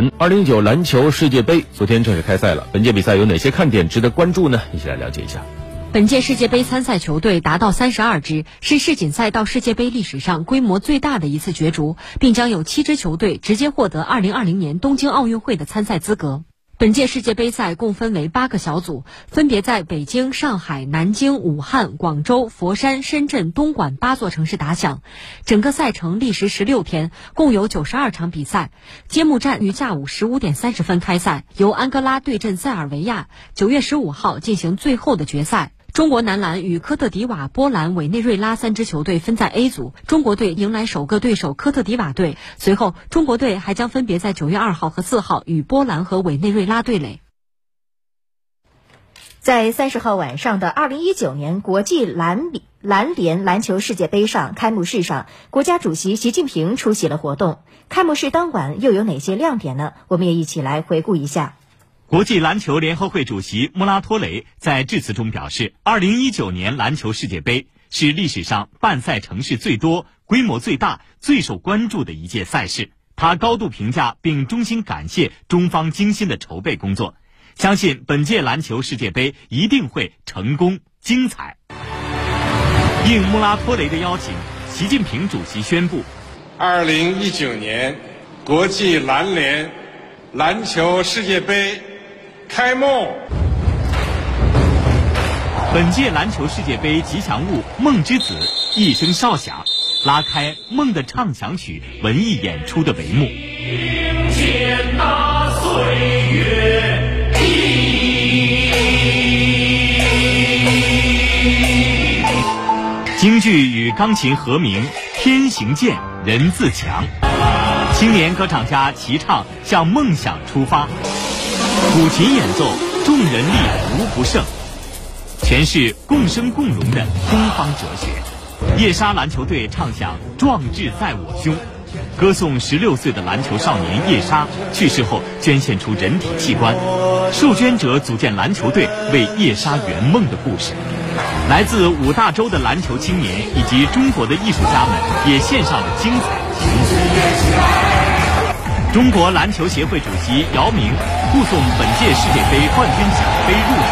嗯，二零一九篮球世界杯昨天正式开赛了。本届比赛有哪些看点值得关注呢？一起来了解一下。本届世界杯参赛球队达到三十二支，是世锦赛到世界杯历史上规模最大的一次角逐，并将有七支球队直接获得二零二零年东京奥运会的参赛资格。本届世界杯赛共分为八个小组，分别在北京、上海、南京、武汉、广州、佛山、深圳、东莞八座城市打响。整个赛程历时十六天，共有九十二场比赛。揭幕战于下午十五点三十分开赛，由安哥拉对阵塞尔维亚，九月十五号进行最后的决赛。中国男篮与科特迪瓦、波兰、委内瑞拉三支球队分在 A 组，中国队迎来首个对手科特迪瓦队。随后，中国队还将分别在九月二号和四号与波兰和委内瑞拉对垒。在三十号晚上的二零一九年国际篮篮联篮球世界杯上开幕式上，国家主席习近平出席了活动。开幕式当晚又有哪些亮点呢？我们也一起来回顾一下。国际篮球联合会主席穆拉托雷在致辞中表示，二零一九年篮球世界杯是历史上办赛城市最多、规模最大、最受关注的一届赛事。他高度评价并衷心感谢中方精心的筹备工作，相信本届篮球世界杯一定会成功精彩。应穆拉托雷的邀请，习近平主席宣布，二零一九年国际篮联篮球世界杯。开幕！本届篮球世界杯吉祥物“梦之子”一声哨响，拉开梦的畅想曲文艺演出的帷幕。迎接那岁月京剧与钢琴合鸣，天行健，人自强。青年歌唱家齐唱，向梦想出发。古琴演奏，众人力无不胜，诠释共生共荣的东方哲学。夜莎篮球队唱响“壮志在我胸”，歌颂十六岁的篮球少年夜莎去世后捐献出人体器官，受捐者组建篮球队为夜莎圆梦的故事。来自五大洲的篮球青年以及中国的艺术家们也献上了精彩的曲目。中国篮球协会主席姚明护送本届世界杯冠军奖杯入场。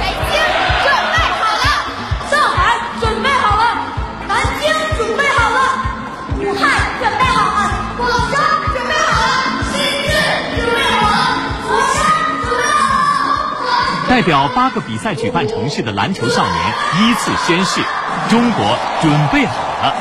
北京准备好了，上海准备好了，南京准备好了，武汉准备好了，广州准备好了，深圳准备好了，佛山准备好了。中国代表八个比赛举办城市的篮球少年依次宣誓：中国准备好了。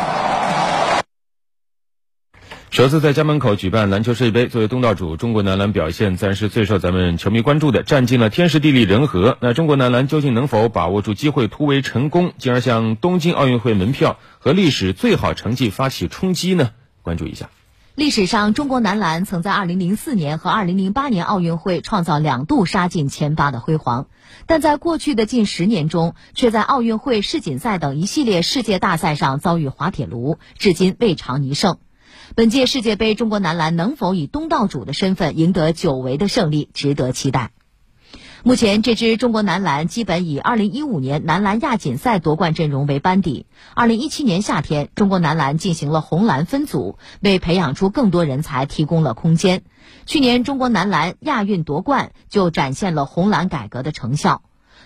首次在家门口举办篮球世界杯，作为东道主，中国男篮表现自然是最受咱们球迷关注的，占尽了天时地利人和。那中国男篮究竟能否把握住机会，突围成功，进而向东京奥运会门票和历史最好成绩发起冲击呢？关注一下。历史上，中国男篮曾在2004年和2008年奥运会创造两度杀进前八的辉煌，但在过去的近十年中，却在奥运会、世锦赛等一系列世界大赛上遭遇滑铁卢，至今未尝一胜。本届世界杯，中国男篮能否以东道主的身份赢得久违的胜利，值得期待。目前，这支中国男篮基本以2015年男篮亚锦赛夺冠阵容为班底。2017年夏天，中国男篮进行了红蓝分组，为培养出更多人才提供了空间。去年，中国男篮亚运夺冠，就展现了红蓝改革的成效。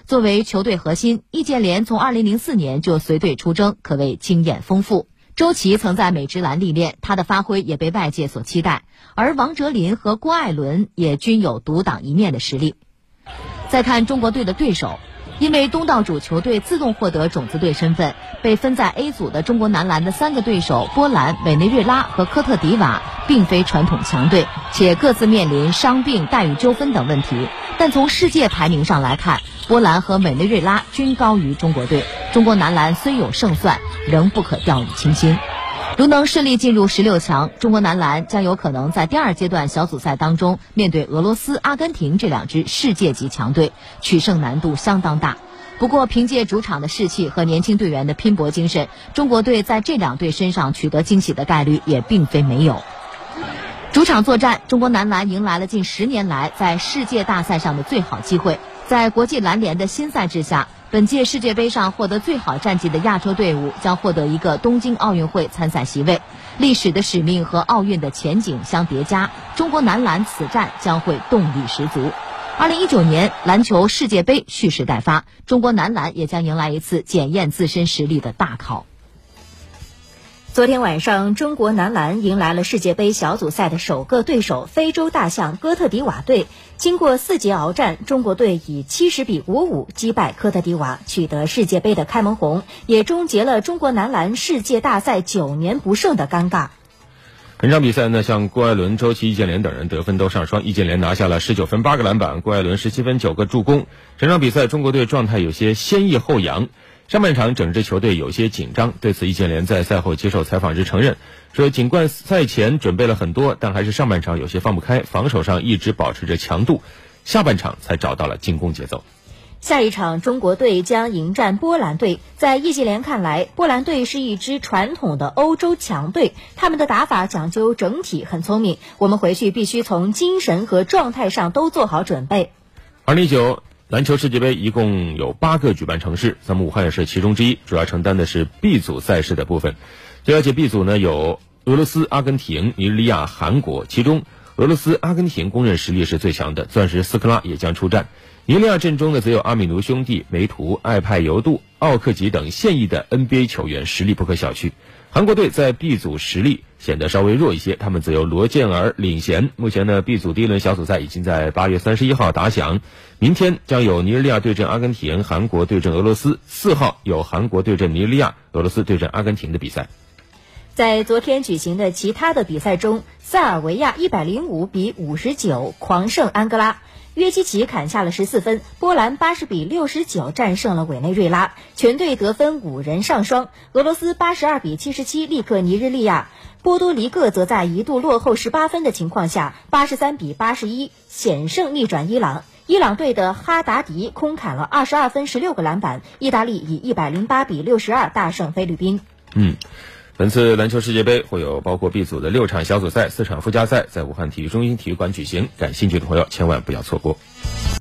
作为球队核心，易建联从2004年就随队出征，可谓经验丰富。周琦曾在美职篮历练，他的发挥也被外界所期待。而王哲林和郭艾伦也均有独当一面的实力。再看中国队的对手，因为东道主球队自动获得种子队身份，被分在 A 组的中国男篮的三个对手波兰、委内瑞拉和科特迪瓦，并非传统强队，且各自面临伤病、待遇纠纷等问题。但从世界排名上来看，波兰和委内瑞拉均高于中国队。中国男篮虽有胜算，仍不可掉以轻心。如能顺利进入十六强，中国男篮将有可能在第二阶段小组赛当中面对俄罗斯、阿根廷这两支世界级强队，取胜难度相当大。不过，凭借主场的士气和年轻队员的拼搏精神，中国队在这两队身上取得惊喜的概率也并非没有。主场作战，中国男篮迎来了近十年来在世界大赛上的最好机会。在国际篮联的新赛制下。本届世界杯上获得最好战绩的亚洲队伍将获得一个东京奥运会参赛席位。历史的使命和奥运的前景相叠加，中国男篮此战将会动力十足。二零一九年篮球世界杯蓄势待发，中国男篮也将迎来一次检验自身实力的大考。昨天晚上，中国男篮迎来了世界杯小组赛的首个对手——非洲大象哥特迪瓦队。经过四节鏖战，中国队以七十比五五击败科特迪瓦，取得世界杯的开门红，也终结了中国男篮世界大赛九年不胜的尴尬。本场比赛呢，像郭艾伦、周琦、易建联等人得分都上双，易建联拿下了十九分、八个篮板，郭艾伦十七分、九个助攻。整场比赛，中国队状态有些先抑后扬，上半场整支球队有些紧张。对此，易建联在赛后接受采访时承认，说尽管赛前准备了很多，但还是上半场有些放不开，防守上一直保持着强度，下半场才找到了进攻节奏。下一场，中国队将迎战波兰队。在易建联看来，波兰队是一支传统的欧洲强队，他们的打法讲究整体，很聪明。我们回去必须从精神和状态上都做好准备。二零一九篮球世界杯一共有八个举办城市，咱们武汉是其中之一，主要承担的是 B 组赛事的部分。据了解，B 组呢有俄罗斯、阿根廷、尼日利亚、韩国，其中俄罗斯、阿根廷公认实力是最强的，钻石斯科拉也将出战。尼日利亚阵中呢，则有阿米奴兄弟、梅图、艾派尤杜、奥克吉等现役的 NBA 球员，实力不可小觑。韩国队在 B 组实力显得稍微弱一些，他们则由罗健儿领衔。目前呢，B 组第一轮小组赛已经在八月三十一号打响，明天将有尼日利亚对阵阿根廷，韩国对阵俄罗斯。四号有韩国对阵尼日利亚，俄罗斯对阵阿根廷的比赛。在昨天举行的其他的比赛中，塞尔维亚一百零五比五十九狂胜安哥拉。约基奇砍下了十四分，波兰八十比六十九战胜了委内瑞拉，全队得分五人上双。俄罗斯八十二比七十七力克尼日利亚，波多黎各则在一度落后十八分的情况下，八十三比八十一险胜逆转伊朗。伊朗队的哈达迪空砍了二十二分十六个篮板，意大利以一百零八比六十二大胜菲律宾。嗯。本次篮球世界杯会有包括 B 组的六场小组赛、四场附加赛，在武汉体育中心体育馆举行。感兴趣的朋友千万不要错过。